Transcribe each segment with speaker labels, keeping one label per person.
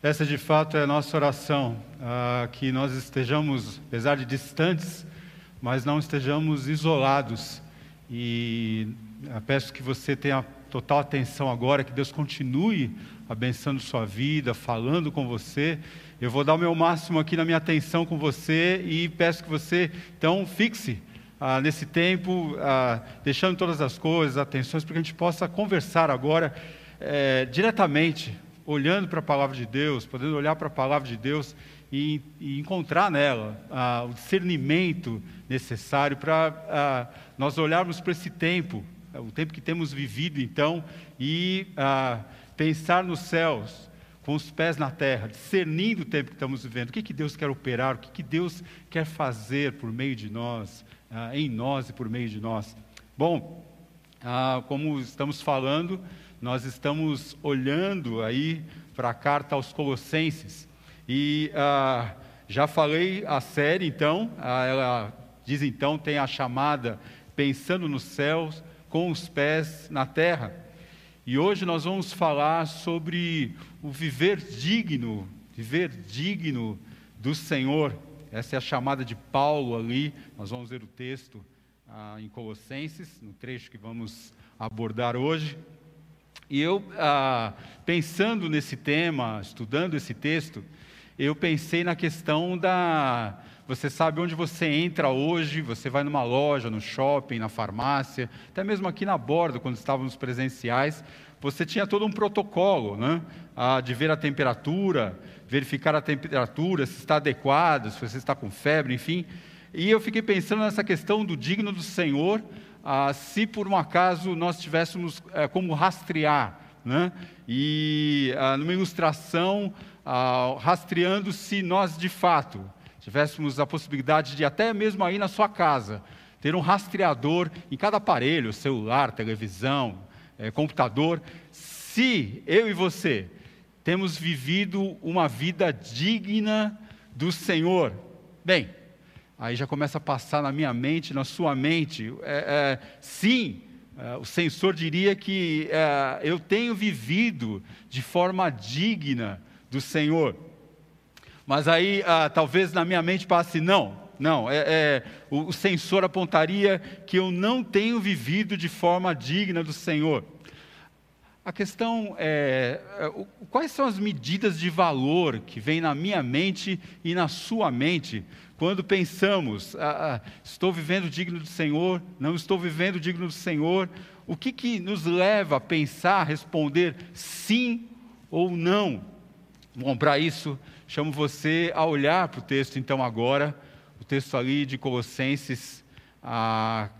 Speaker 1: Essa de fato é a nossa oração, ah, que nós estejamos, apesar de distantes, mas não estejamos isolados. E ah, peço que você tenha total atenção agora, que Deus continue abençoando sua vida, falando com você. Eu vou dar o meu máximo aqui na minha atenção com você e peço que você, então, fixe ah, nesse tempo, ah, deixando todas as coisas, atenções, para que a gente possa conversar agora é, diretamente, olhando para a palavra de Deus, podendo olhar para a palavra de Deus e, e encontrar nela ah, o discernimento necessário para ah, nós olharmos para esse tempo, o tempo que temos vivido então, e ah, pensar nos céus, com os pés na terra, discernindo o tempo que estamos vivendo, o que, que Deus quer operar, o que, que Deus quer fazer por meio de nós, em nós e por meio de nós. Bom, como estamos falando, nós estamos olhando aí para a carta aos Colossenses. E ah, já falei a série, então, ah, ela diz então, tem a chamada Pensando nos Céus, com os pés na terra. E hoje nós vamos falar sobre o viver digno, viver digno do Senhor. Essa é a chamada de Paulo ali. Nós vamos ver o texto ah, em Colossenses, no trecho que vamos abordar hoje. E eu, ah, pensando nesse tema, estudando esse texto, eu pensei na questão da. Você sabe onde você entra hoje, você vai numa loja, no shopping, na farmácia, até mesmo aqui na borda, quando estávamos presenciais, você tinha todo um protocolo, né? Ah, de ver a temperatura, verificar a temperatura, se está adequado, se você está com febre, enfim. E eu fiquei pensando nessa questão do digno do Senhor, ah, se por um acaso nós tivéssemos eh, como rastrear, né? e ah, numa ilustração, ah, rastreando se nós de fato tivéssemos a possibilidade de, até mesmo aí na sua casa, ter um rastreador em cada aparelho, celular, televisão, eh, computador, se eu e você temos vivido uma vida digna do Senhor. Bem, Aí já começa a passar na minha mente, na sua mente. É, é, sim, é, o censor diria que é, eu tenho vivido de forma digna do Senhor. Mas aí ah, talvez na minha mente passe, não, não, é, é, o, o censor apontaria que eu não tenho vivido de forma digna do Senhor. A questão é, é quais são as medidas de valor que vêm na minha mente e na sua mente quando pensamos, ah, ah, estou vivendo digno do Senhor, não estou vivendo digno do Senhor, o que, que nos leva a pensar, responder sim ou não? Bom, para isso, chamo você a olhar para o texto, então, agora, o texto ali de Colossenses, ah,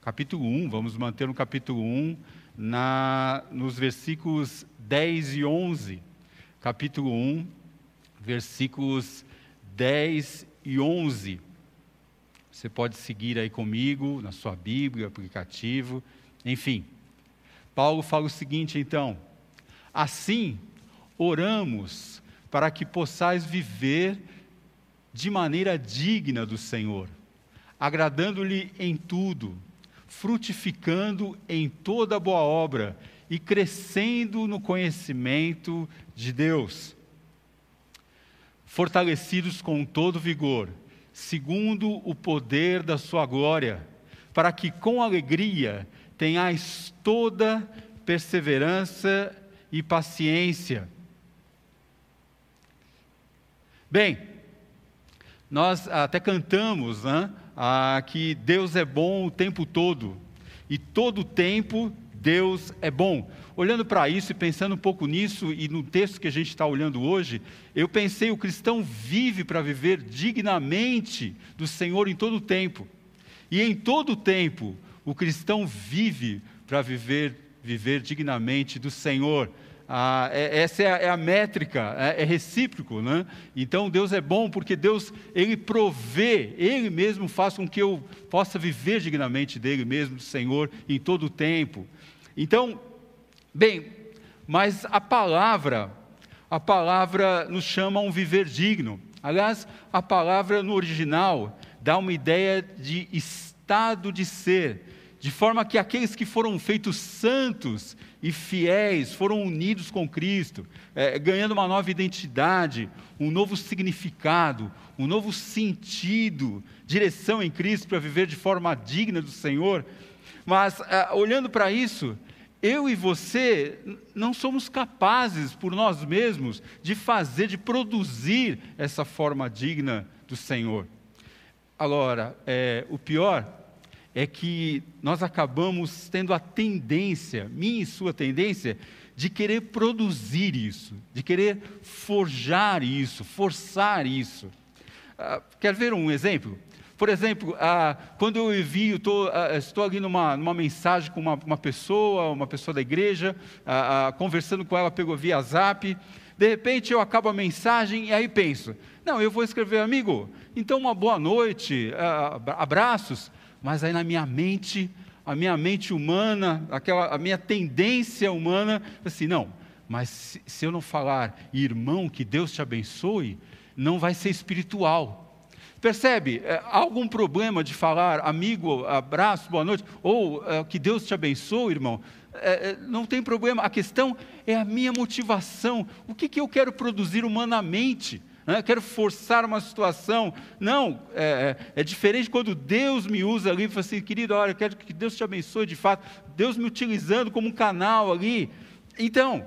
Speaker 1: capítulo 1, vamos manter no capítulo 1, na, nos versículos 10 e 11. Capítulo 1, versículos 10 e 11. Você pode seguir aí comigo na sua Bíblia, aplicativo, enfim. Paulo fala o seguinte, então: assim oramos para que possais viver de maneira digna do Senhor, agradando-lhe em tudo, frutificando em toda boa obra e crescendo no conhecimento de Deus fortalecidos com todo vigor, segundo o poder da sua glória, para que com alegria tenhais toda perseverança e paciência. Bem, nós até cantamos né, que Deus é bom o tempo todo, e todo o tempo Deus é bom. Olhando para isso e pensando um pouco nisso e no texto que a gente está olhando hoje, eu pensei: o cristão vive para viver dignamente do Senhor em todo o tempo. E em todo o tempo, o cristão vive para viver, viver dignamente do Senhor. Ah, é, essa é a, é a métrica, é, é, recíproco, né? Então Deus é bom porque Deus ele provê, Ele mesmo faz com que eu possa viver dignamente dele mesmo, do Senhor, em todo o tempo. Então, bem, mas a palavra, a palavra nos chama a um viver digno. Aliás, a palavra no original dá uma ideia de estado de ser, de forma que aqueles que foram feitos santos e fiéis foram unidos com Cristo, é, ganhando uma nova identidade, um novo significado, um novo sentido, direção em Cristo para viver de forma digna do Senhor. Mas, é, olhando para isso, eu e você não somos capazes por nós mesmos de fazer, de produzir essa forma digna do Senhor. Agora, é, o pior é que nós acabamos tendo a tendência, minha e sua tendência, de querer produzir isso, de querer forjar isso, forçar isso. Ah, quer ver um exemplo? Por exemplo, ah, quando eu envio, tô, ah, estou ali numa, numa mensagem com uma, uma, pessoa, uma pessoa da igreja, ah, conversando com ela pelo via zap, de repente eu acabo a mensagem e aí penso, não, eu vou escrever, amigo, então uma boa noite, abraços, mas aí na minha mente, a minha mente humana, aquela, a minha tendência humana, assim, não, mas se, se eu não falar, irmão, que Deus te abençoe, não vai ser espiritual. Percebe? É, há algum problema de falar amigo, abraço, boa noite, ou é, que Deus te abençoe, irmão? É, não tem problema. A questão é a minha motivação. O que, que eu quero produzir humanamente? Né? Quero forçar uma situação. Não, é diferente quando Deus me usa ali e fala assim, querido, olha, eu quero que Deus te abençoe de fato. Deus me utilizando como um canal ali. Então,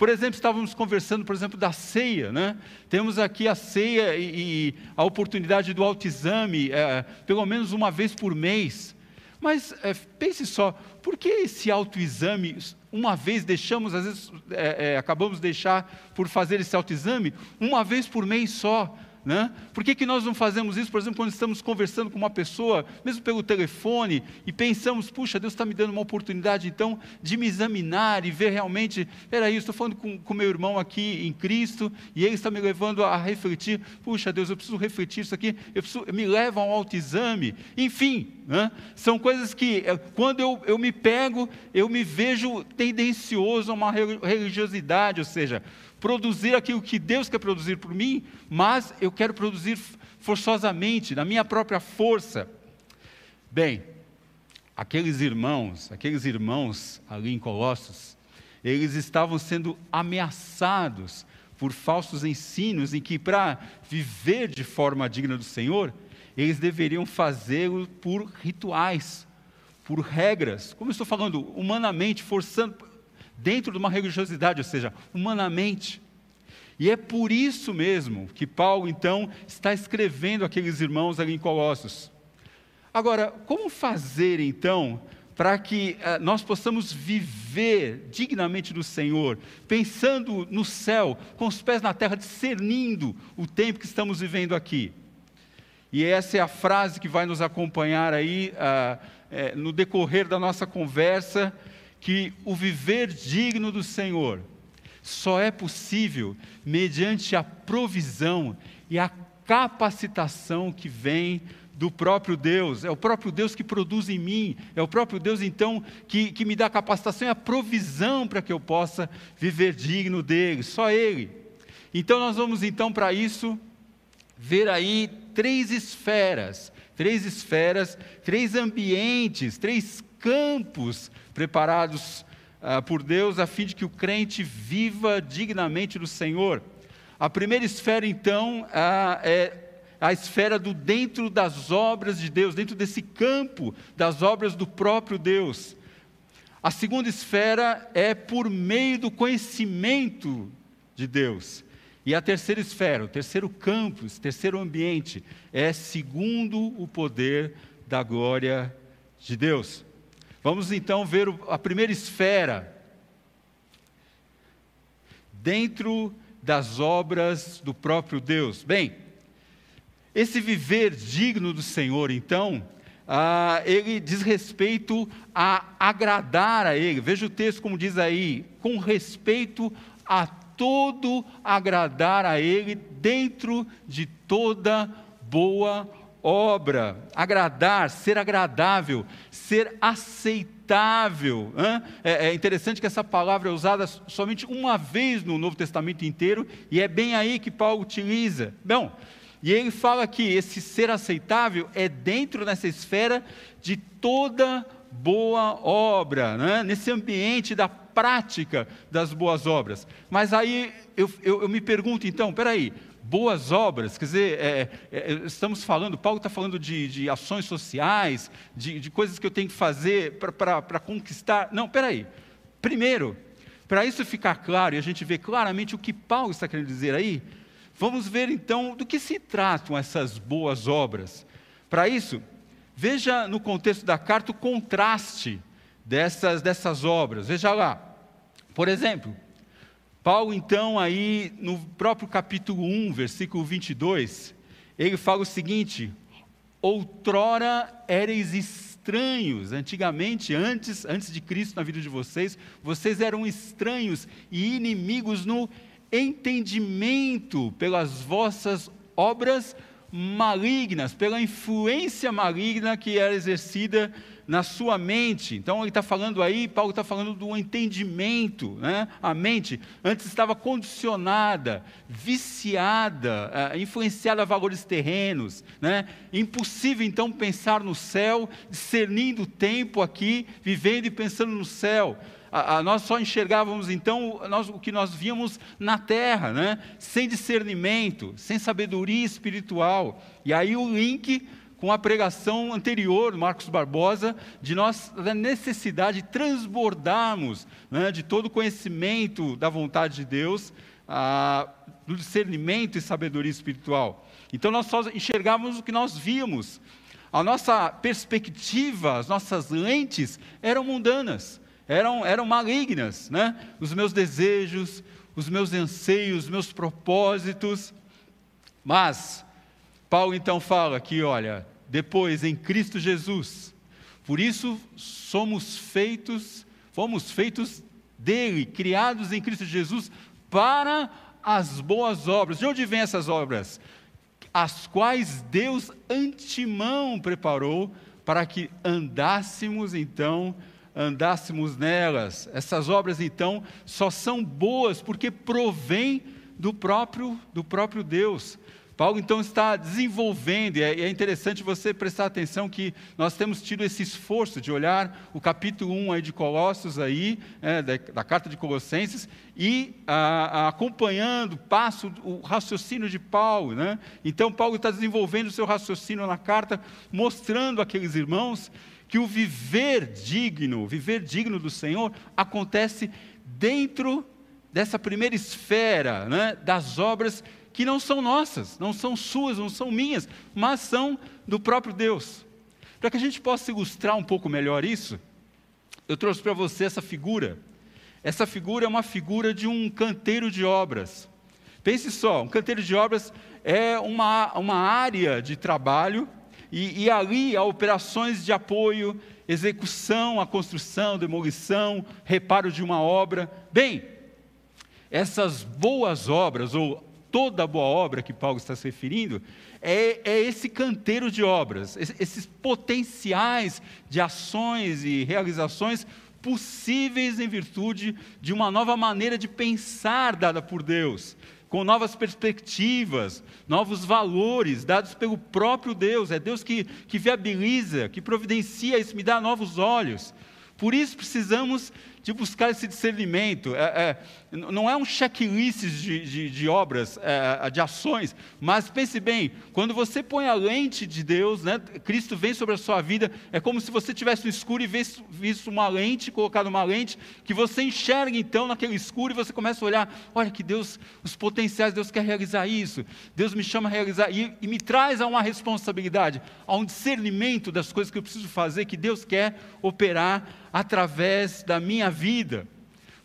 Speaker 1: por exemplo, estávamos conversando, por exemplo, da ceia, né? Temos aqui a ceia e, e a oportunidade do autoexame, é, pelo menos uma vez por mês. Mas é, pense só, por que esse autoexame, uma vez deixamos, às vezes é, acabamos de deixar por fazer esse autoexame, uma vez por mês só? Né? Por que, que nós não fazemos isso, por exemplo, quando estamos conversando com uma pessoa, mesmo pelo telefone, e pensamos, puxa, Deus está me dando uma oportunidade então de me examinar e ver realmente, peraí, estou falando com, meu irmão aqui em Cristo, e ele está me levando a refletir, puxa Deus, eu preciso refletir isso aqui, eu preciso, me leva a um autoexame, enfim, né? são coisas que, eh, quando eu, eu me pego, eu me vejo tendencioso a uma religiosidade, ou seja, produzir aquilo que Deus quer produzir por mim, mas eu quero produzir forçosamente, na minha própria força. Bem, aqueles irmãos, aqueles irmãos ali em Colossos, eles estavam sendo ameaçados por falsos ensinos em que para viver de forma digna do Senhor, eles deveriam fazê-lo por rituais, por regras, como eu estou falando, humanamente, forçando, dentro de uma religiosidade, ou seja, humanamente. E é por isso mesmo que Paulo, então, está escrevendo aqueles irmãos ali em Colossos. Agora, como fazer, então, para que uh, nós possamos viver dignamente do Senhor, pensando no céu, com os pés na terra, discernindo o tempo que estamos vivendo aqui? E essa é a frase que vai nos acompanhar aí uh, uh, no decorrer da nossa conversa que o viver digno do Senhor só é possível mediante a provisão e a capacitação que vem do próprio Deus, é o próprio Deus que produz em mim, é o próprio Deus então que, que me dá a capacitação e a provisão para que eu possa viver digno dele, só Ele. Então nós vamos então para isso ver aí três esferas, três esferas, três ambientes, três campos preparados uh, por Deus a fim de que o crente viva dignamente do Senhor. A primeira esfera, então, é a esfera do dentro das obras de Deus, dentro desse campo das obras do próprio Deus. A segunda esfera é por meio do conhecimento de Deus. E a terceira esfera, o terceiro campo, o terceiro ambiente, é segundo o poder da glória de Deus. Vamos então ver a primeira esfera. Dentro das obras do próprio Deus. Bem, esse viver digno do Senhor, então, ah, ele diz respeito a agradar a Ele. Veja o texto como diz aí, com respeito a todo agradar a Ele, dentro de toda boa obra, agradar, ser agradável, ser aceitável. É, é, interessante que essa palavra é usada somente uma vez no Novo Testamento inteiro, e é bem aí que Paulo utiliza. Bom, e ele fala que esse ser aceitável é dentro dessa esfera de toda boa obra, né? nesse ambiente da prática das boas obras. Mas aí eu, eu, eu me pergunto, então, peraí, boas obras, quer dizer, é, é, estamos falando, Paulo está falando de, de, ações sociais, de, de, coisas que eu tenho que fazer para conquistar. Não, peraí. Primeiro, para isso ficar claro e a gente ver claramente o que Paulo está querendo dizer aí, vamos ver então do que se tratam essas boas obras. Para isso, veja no contexto da carta o contraste dessas, dessas obras. Veja lá. Por exemplo, Paulo, então, aí no próprio capítulo 1, versículo 22, ele fala o seguinte: Outrora ereis estranhos, antigamente, antes, antes de Cristo na vida de vocês, vocês eram estranhos e inimigos no entendimento pelas vossas obras malignas, pela influência maligna que era exercida na sua mente. Então ele está falando aí, Paulo está falando do entendimento, né? A mente antes estava condicionada, viciada, uh, influenciada a valores terrenos, né? Impossível então pensar no céu, discernindo o tempo aqui, vivendo e pensando no céu. A, a, nós só enxergávamos então nós, o que nós víamos na terra, né? sem discernimento, sem sabedoria espiritual. E aí o link com a pregação anterior, Marcos Barbosa, de nós, da necessidade de transbordarmos né, de todo o conhecimento da vontade de Deus, ah, do discernimento e sabedoria espiritual. Então nós só enxergávamos o que nós víamos. A nossa perspectiva, as nossas lentes eram mundanas, eram, eram malignas, né? Os meus desejos, os meus anseios, os meus propósitos. Mas Paulo então fala aqui, olha, depois em Cristo Jesus. Por isso somos feitos, fomos feitos dele, criados em Cristo Jesus para as boas obras. De onde vêm essas obras? As quais Deus antemão preparou para que andássemos então, andássemos nelas. Essas obras então só são boas porque provém do próprio do próprio Deus. Paulo então está desenvolvendo, e é, é interessante você prestar atenção que nós temos tido esse esforço de olhar o capítulo 1 aí de Colossos, aí, é, da, da, carta de Colossenses, e a, a, acompanhando, passo o raciocínio de Paulo. Né? Então, Paulo está desenvolvendo o seu raciocínio na carta, mostrando àqueles irmãos que o viver digno, viver digno do Senhor, acontece dentro dessa primeira esfera né, das obras que não são nossas, não são suas, não são minhas, mas são do próprio Deus. Para que a gente possa ilustrar um pouco melhor isso, eu trouxe para você essa figura. Essa figura é uma figura de um canteiro de obras. Pense só, um canteiro de obras é uma, uma área de trabalho e, e ali há operações de apoio, execução, a construção, demolição, reparo de uma obra. Bem, essas boas obras ou toda a boa obra que Paulo está se referindo, é, é esse canteiro de obras, esses potenciais de ações e realizações possíveis em virtude de uma nova maneira de pensar dada por Deus, com novas perspectivas, novos valores dados pelo próprio Deus. É Deus que, que viabiliza, que providencia isso, me dá novos olhos. Por isso precisamos de buscar esse discernimento. É, é, não é um checklist de, de, de obras, é, de ações, mas pense bem: quando você põe a lente de Deus, né, Cristo vem sobre a sua vida, é como se você tivesse no escuro e visse, visse uma lente, colocado uma lente, que você enxerga então naquele escuro e você começa a olhar: olha que Deus, os potenciais, Deus quer realizar isso, Deus me chama a realizar, e, e me traz a uma responsabilidade, a um discernimento das coisas que eu preciso fazer, que Deus quer operar através da minha vida.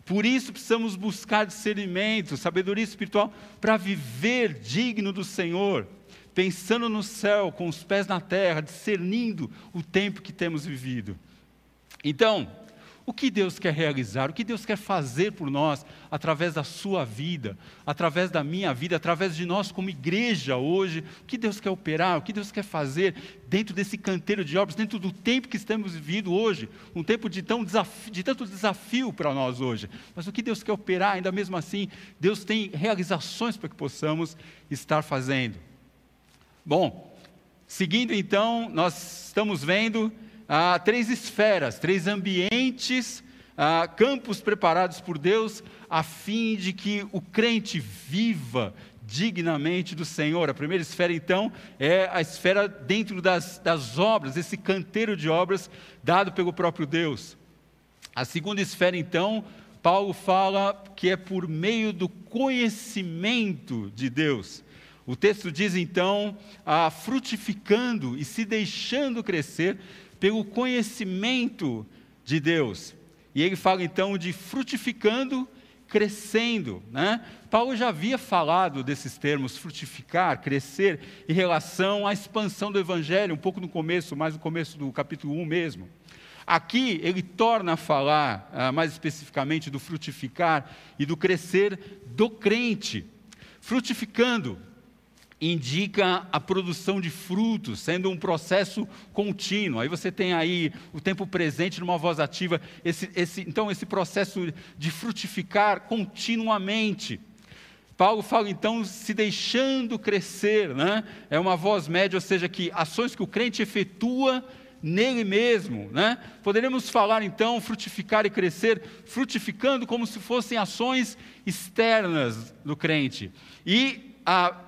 Speaker 1: Por isso precisamos buscar discernimento, sabedoria espiritual, para viver digno do Senhor, pensando no céu, com os pés na terra, discernindo o tempo que temos vivido. Então, o que Deus quer realizar, o que Deus quer fazer por nós através da sua vida, através da minha vida, através de nós como igreja hoje, o que Deus quer operar, o que Deus quer fazer dentro desse canteiro de obras, dentro do tempo que estamos vivendo hoje, um tempo de, tão desafio, de tanto desafio para nós hoje. Mas o que Deus quer operar, ainda mesmo assim, Deus tem realizações para que possamos estar fazendo. Bom, seguindo então, nós estamos vendo ah, três esferas, três ambientes ah, campos preparados por Deus a fim de que o crente viva dignamente do Senhor. A primeira esfera, então, é a esfera dentro das, das obras, esse canteiro de obras dado pelo próprio Deus. A segunda esfera, então, Paulo fala que é por meio do conhecimento de Deus. O texto diz então, ah, frutificando e se deixando crescer pelo conhecimento de Deus. E ele fala então de frutificando, crescendo. Né? Paulo já havia falado desses termos, frutificar, crescer, em relação à expansão do Evangelho, um pouco no começo, mais no começo do capítulo 1 mesmo. Aqui ele torna a falar ah, mais especificamente do frutificar e do crescer do crente. Frutificando, indica a produção de frutos, sendo um processo contínuo. Aí você tem aí o tempo presente numa voz ativa, esse, esse, então esse processo de frutificar continuamente. Paulo fala então se deixando crescer, né? é uma voz média, ou seja, que ações que o crente efetua nele mesmo. Né? Poderíamos falar então frutificar e crescer, frutificando como se fossem ações externas do crente. E a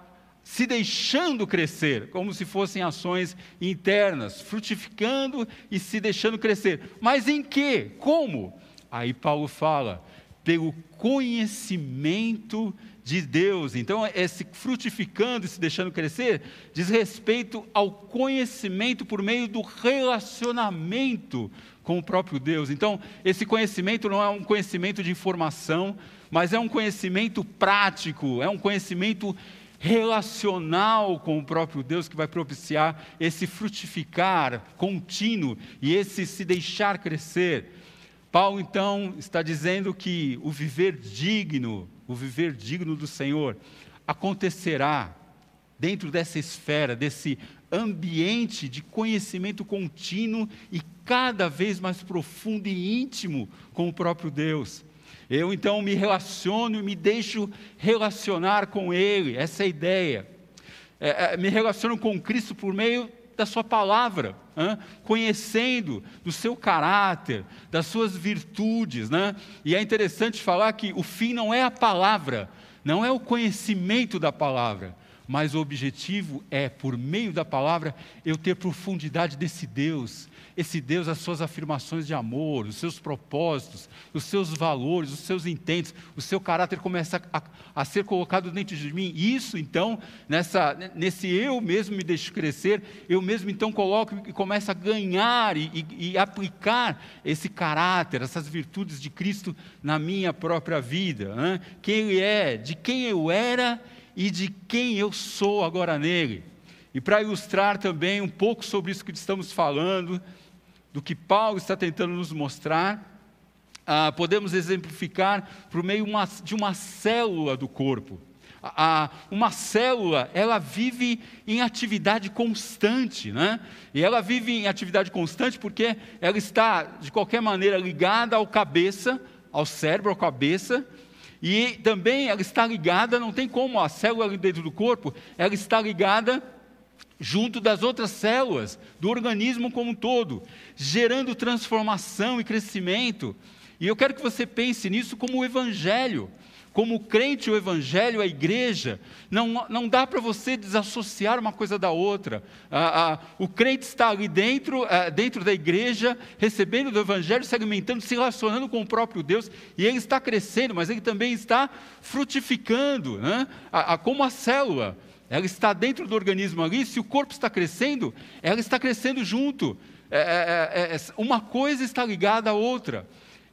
Speaker 1: se deixando crescer, como se fossem ações internas, frutificando e se deixando crescer. Mas em que? Como? Aí Paulo fala, pelo conhecimento de Deus. Então, esse frutificando e se deixando crescer diz respeito ao conhecimento por meio do relacionamento com o próprio Deus. Então, esse conhecimento não é um conhecimento de informação, mas é um conhecimento prático, é um conhecimento relacional com o próprio Deus que vai propiciar esse frutificar contínuo e esse se deixar crescer. Paulo então está dizendo que o viver digno, o viver digno do Senhor, acontecerá dentro dessa esfera, desse ambiente de conhecimento contínuo e cada vez mais profundo e íntimo com o próprio Deus. Eu então me relaciono e me deixo relacionar com Ele, essa é a ideia. É, é, me relaciono com Cristo por meio da Sua palavra, conhecendo do seu caráter, das suas virtudes. Né? E é interessante falar que o fim não é a palavra, não é o conhecimento da palavra, mas o objetivo é, por meio da palavra, eu ter profundidade desse Deus, esse Deus, as suas afirmações de amor, os seus propósitos, os seus valores, os seus intentos, o seu caráter começa a, a ser colocado dentro de mim. Isso, então, nessa, nesse eu mesmo me deixo crescer, eu mesmo então coloco e começo a ganhar e, e, e aplicar esse caráter, essas virtudes de Cristo na minha própria vida. Quem Ele é, de quem eu era e de quem eu sou agora nele. E para ilustrar também um pouco sobre isso que estamos falando, do que Paulo está tentando nos mostrar, ah, podemos exemplificar por meio uma, de uma célula do corpo. Uma célula, ela vive em atividade constante, né? E ela vive em atividade constante porque ela está, de qualquer maneira, ligada ao cabeça, ao cérebro, à cabeça, e também ela está ligada, não tem como a célula dentro do corpo, ela está ligada junto das outras células do organismo como um todo, gerando transformação e crescimento. E eu quero que você pense nisso como o Evangelho. Como crente, o Evangelho, a igreja, não, não dá para você desassociar uma coisa da outra. Ah, ah, o crente está ali dentro, ah, dentro da igreja, recebendo do Evangelho, se alimentando, se relacionando com o próprio Deus, e ele está crescendo, mas ele também está frutificando, né? como a célula. Ela está dentro do organismo ali, se o corpo está crescendo, ela está crescendo junto. É, é, é, é uma coisa está ligada à outra.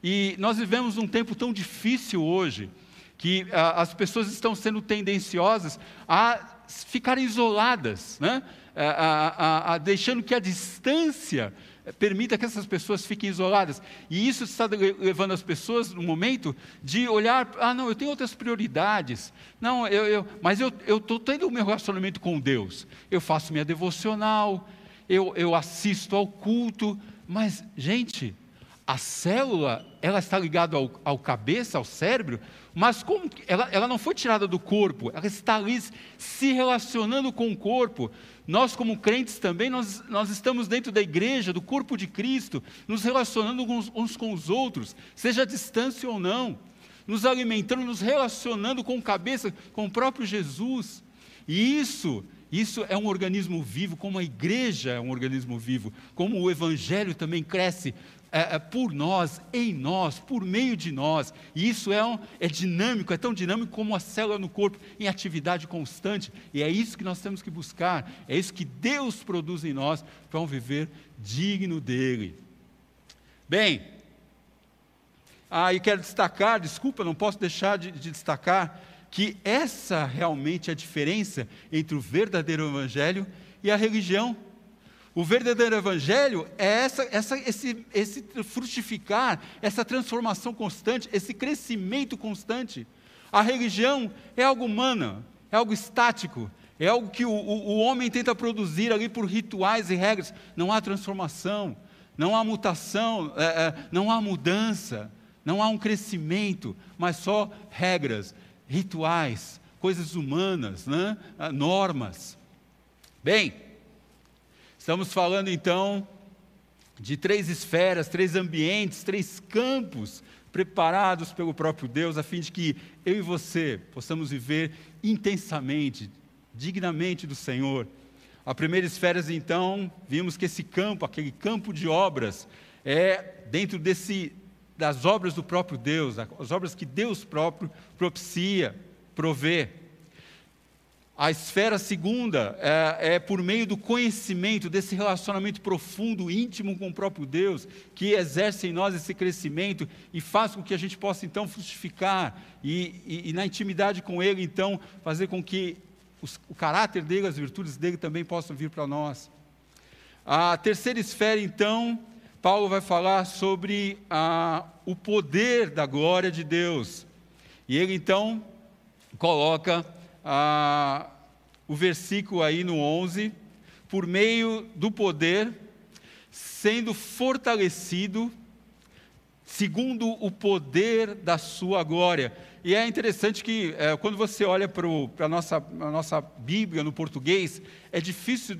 Speaker 1: E nós vivemos um tempo tão difícil hoje, que a, as pessoas estão sendo tendenciosas a ficarem isoladas, né? a, a, deixando que a distância permita que essas pessoas fiquem isoladas. E isso está levando as pessoas no momento de olhar, ah, não, eu tenho outras prioridades. Não, eu, eu mas eu estou tendo o meu relacionamento com Deus. Eu faço minha devocional, eu, eu assisto ao culto. Mas, gente, a célula ela está ligada ao, ao cabeça, ao cérebro, mas como ela, ela não foi tirada do corpo, ela está ali se relacionando com o corpo. Nós, como crentes também, nós, nós estamos dentro da igreja, do corpo de Cristo, nos relacionando uns, uns com os outros, seja a distância ou não, nos alimentando, nos relacionando com cabeça, com o próprio Jesus. E isso isso é um organismo vivo, como a igreja é um organismo vivo, como o evangelho também cresce é, é, por nós, em nós, por meio de nós. E isso é, um, é dinâmico, é tão dinâmico como a célula no corpo, em atividade constante. E é isso que nós temos que buscar, é isso que Deus produz em nós para um viver digno dele. Bem, ah, e quero destacar, desculpa, não posso deixar de, de destacar, que essa realmente é a diferença entre o verdadeiro evangelho e a religião. O verdadeiro evangelho é essa, essa, esse, esse frutificar, essa transformação constante, esse crescimento constante. A religião é algo humana, é algo estático, é algo que o, o, o homem tenta produzir ali por rituais e regras. Não há transformação, não há mutação, é, é, não há mudança, não há um crescimento, mas só regras, rituais, coisas humanas, né? Ah, normas. Bem, Estamos falando então de três esferas, três ambientes, três campos preparados pelo próprio Deus, a fim de que eu e você possamos viver intensamente, dignamente do Senhor. A primeira esfera, então, vimos que esse campo, aquele campo de obras, é dentro desse, das obras do próprio Deus, as obras que Deus próprio propicia, provê. A esfera segunda é, é, por meio do conhecimento, desse relacionamento profundo, íntimo com o próprio Deus, que exerce em nós esse crescimento e faz com que a gente possa então frutificar e, e, e na intimidade com Ele, então, fazer com que os, o caráter dele, as virtudes dele também possam vir para nós. A terceira esfera, então, Paulo vai falar sobre o poder da glória de Deus. E ele então coloca ah, o versículo aí no 11, por meio do poder, sendo fortalecido segundo o poder da sua glória. E é interessante que é, quando você olha para a nossa, a nossa Bíblia no português, é difícil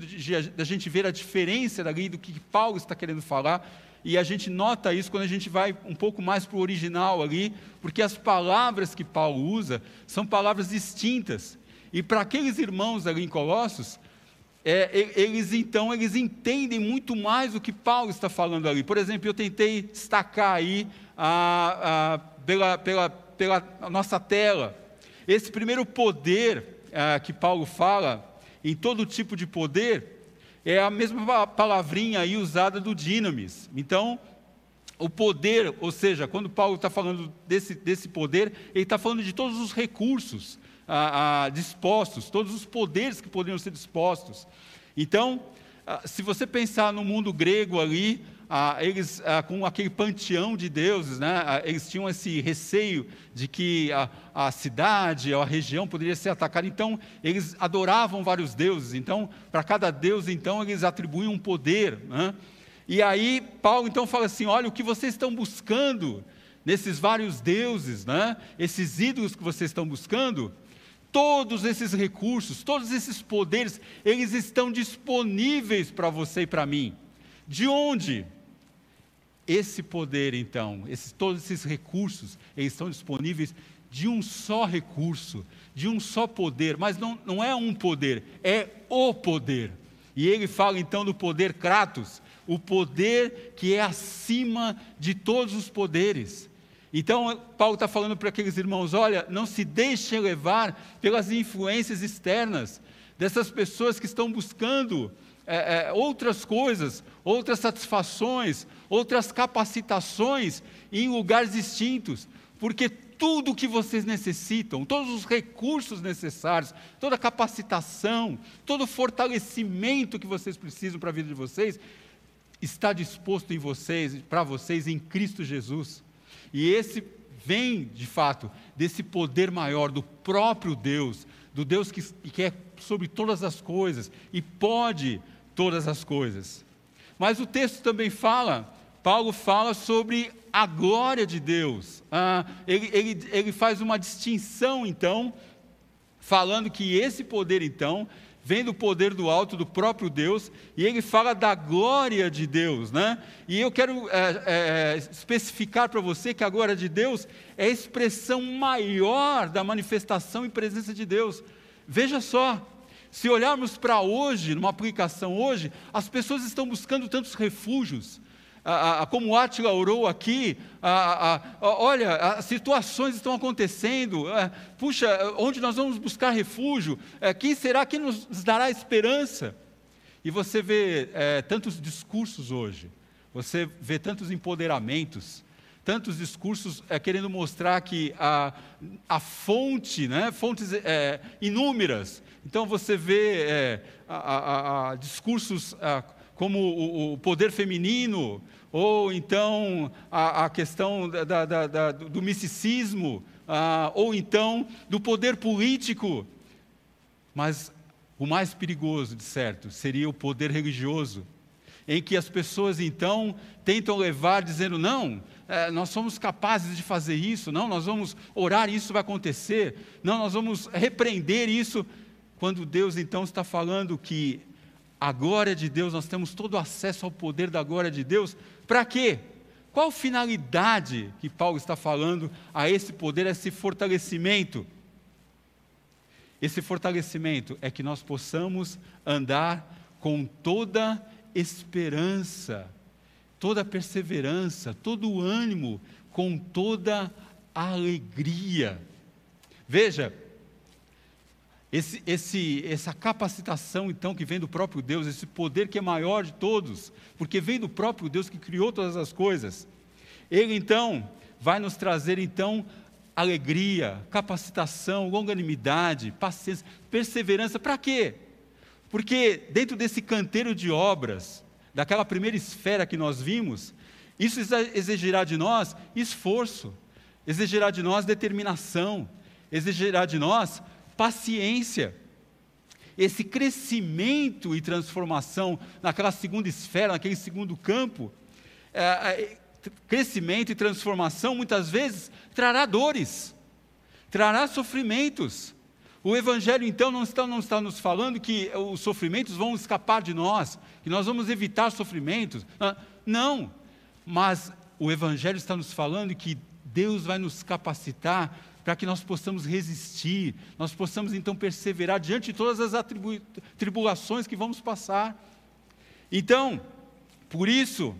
Speaker 1: da gente ver a diferença dali do que Paulo está querendo falar, e a gente nota isso quando a gente vai um pouco mais para o original ali, porque as palavras que Paulo usa são palavras distintas. E para aqueles irmãos ali em Colossos, é, eles então eles entendem muito mais o que Paulo está falando ali. Por exemplo, eu tentei destacar aí a, a, pela, pela, pela nossa tela esse primeiro poder a, que Paulo fala, em todo tipo de poder, é a mesma palavrinha aí usada do dinamis. Então, o poder, ou seja, quando Paulo está falando desse, desse poder, ele está falando de todos os recursos dispostos, todos os poderes que poderiam ser dispostos. Então, ah, se você pensar no mundo grego ali, ah, eles ah, com aquele panteão de deuses, né, ah, eles tinham esse receio de que a, a cidade, a região poderia ser atacada. Então, eles adoravam vários deuses. Então, para cada deus, então, eles atribuíam um poder. Né? E aí, Paulo então fala assim: olha, o que vocês estão buscando nesses vários deuses, né? esses ídolos que vocês estão buscando, todos esses recursos, todos esses poderes, eles estão disponíveis para você e para mim. De onde? Esse poder, então, esses, todos esses recursos, eles estão disponíveis de um só recurso, de um só poder, mas não, não é um poder, é o poder. E ele fala então do poder Kratos, o poder que é acima de todos os poderes. Então, Paulo está falando para aqueles irmãos: olha, não se deixem levar pelas influências externas, dessas pessoas que estão buscando é, é, outras coisas, outras satisfações, outras capacitações em lugares distintos, porque tudo o que vocês necessitam, todos os recursos necessários, toda a capacitação, todo o fortalecimento que vocês precisam para a vida de vocês, está disposto em vocês, para vocês em Cristo Jesus. E esse vem, de fato, desse poder maior do próprio Deus, do Deus que, que é sobre todas as coisas e pode todas as coisas. Mas o texto também fala, Paulo fala sobre a glória de Deus. Ah, ele, ele, ele faz uma distinção, então, falando que esse poder, então, vem do poder do alto, do próprio Deus, e ele fala da glória de Deus, né? E eu quero é, é, especificar para você que a glória de Deus é a expressão maior da manifestação e presença de Deus. Veja só, se olharmos para hoje, numa aplicação hoje, as pessoas estão buscando tantos refúgios, como o Atila orou aqui, olha, as situações estão acontecendo, é, puxa, onde nós vamos buscar refúgio? É, quem será que nos dará esperança? E você vê é, tantos discursos hoje, você vê tantos empoderamentos, tantos discursos querendo mostrar que a, a fonte, né, fontes inúmeras. Então você vê é, a, a, discursos como o, o, poder feminino, ou então a, a questão da, da, da, do misticismo, ou então do poder político. Mas o mais perigoso, de certo, seria o poder religioso, em que as pessoas então tentam levar dizendo: não, é, nós somos capazes de fazer isso, não, nós vamos orar isso vai acontecer, não, nós vamos repreender isso, quando Deus então está falando que a glória de Deus, nós temos todo acesso ao poder da glória de Deus, para quê? Qual finalidade que Paulo está falando a esse poder, a esse fortalecimento? Esse fortalecimento é que nós possamos andar com toda esperança, toda perseverança, todo ânimo, com toda alegria. Veja, esse, esse, essa capacitação, então, que vem do próprio Deus, esse poder que é maior de todos, porque vem do próprio Deus que criou todas as coisas, ele então vai nos trazer, então, alegria, capacitação, longanimidade, paciência, perseverança. Para quê? Porque dentro desse canteiro de obras, daquela primeira esfera que nós vimos, isso exigirá de nós esforço, exigirá de nós determinação, exigirá de nós paciência. Esse crescimento e transformação naquela segunda esfera, naquele segundo campo, é, é, crescimento e transformação muitas vezes trará dores, trará sofrimentos. O Evangelho, então, não está, não está nos falando que os sofrimentos vão escapar de nós, que nós vamos evitar sofrimentos. Ah, não, mas o Evangelho está nos falando que Deus vai nos capacitar para que nós possamos resistir, nós possamos então perseverar diante de todas as tribulações que vamos passar. Então, por isso,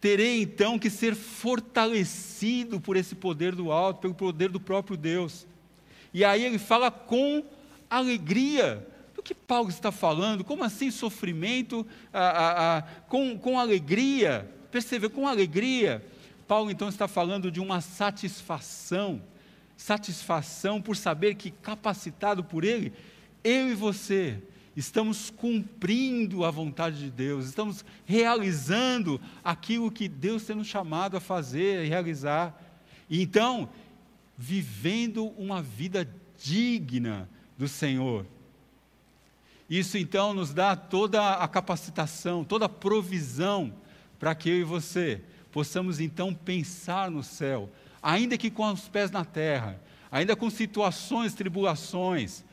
Speaker 1: terei então que ser fortalecido por esse poder do alto, pelo poder do próprio Deus. E aí ele fala com alegria. Do que Paulo está falando? Como assim sofrimento ah, ah, ah, com, com alegria? Percebe, com alegria. Paulo então está falando de uma satisfação satisfação por saber que, capacitado por Ele, eu e você estamos cumprindo a vontade de Deus, estamos realizando aquilo que Deus tem nos chamado a fazer e realizar. E então, vivendo uma vida digna do Senhor. Isso então nos dá toda a capacitação, toda a provisão para que eu e você possamos então pensar no céu, ainda que com os pés na terra, ainda com situações, tribulações,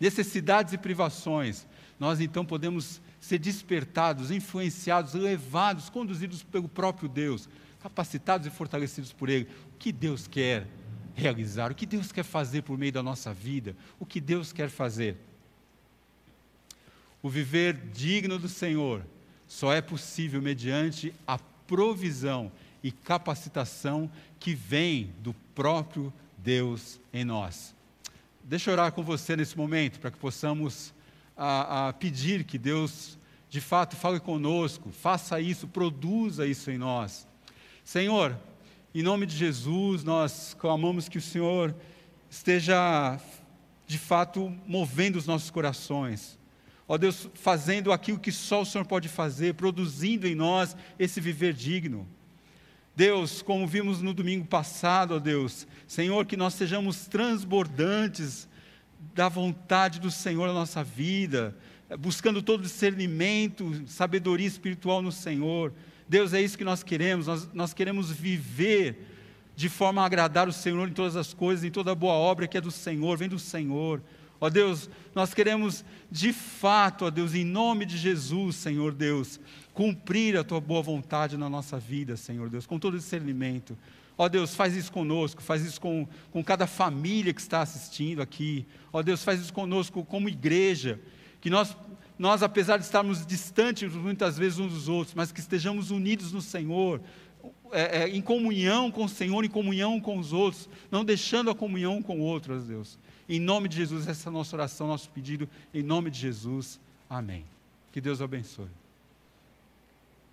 Speaker 1: necessidades e privações, nós então podemos ser despertados, influenciados, levados, conduzidos pelo próprio Deus, capacitados e fortalecidos por Ele. O que Deus quer realizar, o que Deus quer fazer por meio da nossa vida, o que Deus quer fazer. O viver digno do Senhor só é possível mediante a provisão e capacitação que vem do próprio Deus em nós. Deixa eu orar com você nesse momento, para que possamos a, a pedir que Deus, de fato, fale conosco, faça isso, produza isso em nós. Senhor, em nome de Jesus, nós clamamos que o Senhor esteja, de fato, movendo os nossos corações. Ó Deus, fazendo aquilo que só o Senhor pode fazer, produzindo em nós esse viver digno. Deus, como vimos no domingo passado, ó Deus, Senhor, que nós sejamos transbordantes da vontade do Senhor na nossa vida, buscando todo discernimento, sabedoria espiritual no Senhor. Deus, é isso que nós queremos, nós, nós queremos viver de forma a agradar o Senhor em todas as coisas, em toda boa obra que é do Senhor, vem do Senhor. Ó Deus, nós queremos de fato, ó Deus, em nome de Jesus, Senhor Deus, cumprir a tua boa vontade na nossa vida, Senhor Deus, com todo discernimento. Ó Deus, faz isso conosco, faz isso com, com cada família que está assistindo aqui. Ó Deus, faz isso conosco como igreja, que nós, nós apesar de estarmos distantes muitas vezes uns dos outros, mas que estejamos unidos no Senhor, é, é, em comunhão com o Senhor, em comunhão com os outros, não deixando a comunhão com outros, Deus. Em nome de Jesus, essa é a nossa oração, nosso pedido, em nome de Jesus. Amém. Que Deus abençoe.